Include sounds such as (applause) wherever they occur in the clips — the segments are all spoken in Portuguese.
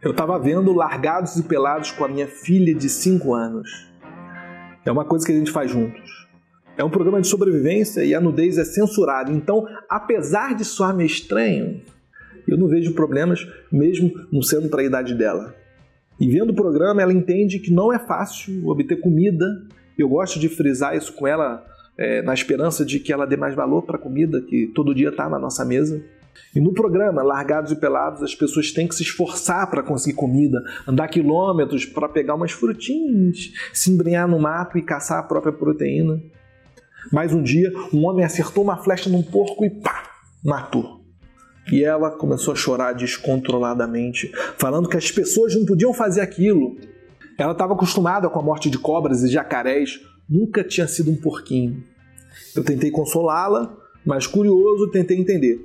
Eu estava vendo Largados e Pelados com a minha filha de 5 anos. É uma coisa que a gente faz juntos. É um programa de sobrevivência e a nudez é censurada. Então, apesar de soar meio estranho, eu não vejo problemas, mesmo não sendo para a idade dela. E vendo o programa, ela entende que não é fácil obter comida. Eu gosto de frisar isso com ela, é, na esperança de que ela dê mais valor para a comida que todo dia está na nossa mesa. E no programa Largados e Pelados, as pessoas têm que se esforçar para conseguir comida, andar quilômetros para pegar umas frutinhas, se embrenhar no mato e caçar a própria proteína. Mais um dia, um homem acertou uma flecha num porco e pá, matou. E ela começou a chorar descontroladamente, falando que as pessoas não podiam fazer aquilo. Ela estava acostumada com a morte de cobras e jacarés, nunca tinha sido um porquinho. Eu tentei consolá-la, mas curioso, tentei entender.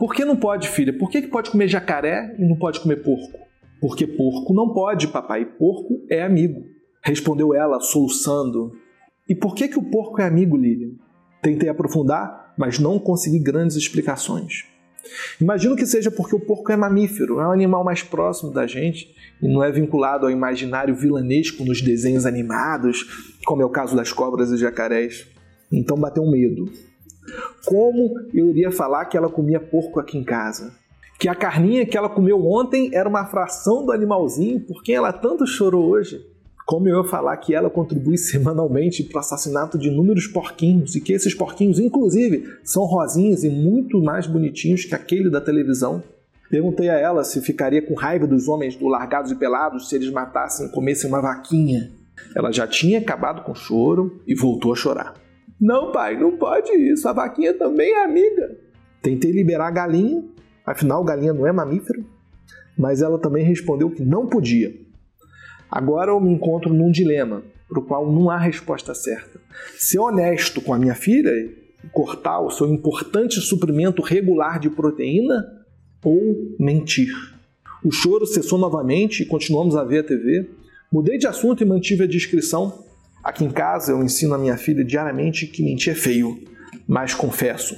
Por que não pode, filha? Por que, que pode comer jacaré e não pode comer porco? Porque porco não pode, papai. Porco é amigo. Respondeu ela, soluçando. E por que, que o porco é amigo, Lilian? Tentei aprofundar, mas não consegui grandes explicações. Imagino que seja porque o porco é mamífero, é um animal mais próximo da gente e não é vinculado ao imaginário vilanesco nos desenhos animados, como é o caso das cobras e jacarés. Então bateu um medo. Como eu iria falar que ela comia porco aqui em casa? Que a carninha que ela comeu ontem era uma fração do animalzinho por quem ela tanto chorou hoje? Como eu ia falar que ela contribui (laughs) semanalmente para o assassinato de inúmeros porquinhos e que esses porquinhos, inclusive, são rosinhos e muito mais bonitinhos que aquele da televisão? Perguntei a ela se ficaria com raiva dos homens do largados e pelados se eles matassem e comessem uma vaquinha. Ela já tinha acabado com o choro e voltou a chorar. Não, pai, não pode isso. A vaquinha também é amiga. Tentei liberar a galinha, afinal, galinha não é mamífero, mas ela também respondeu que não podia. Agora eu me encontro num dilema, para o qual não há resposta certa. Ser honesto com a minha filha e cortar o seu importante suprimento regular de proteína ou mentir. O choro cessou novamente e continuamos a ver a TV. Mudei de assunto e mantive a discrição, Aqui em casa eu ensino a minha filha diariamente que mentir é feio, mas confesso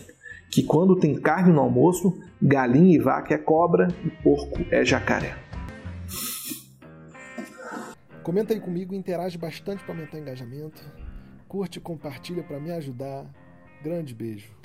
que quando tem carne no almoço, galinha e vaca é cobra e porco é jacaré. Comenta aí comigo, interage bastante para aumentar o engajamento. Curte e compartilha para me ajudar. Grande beijo.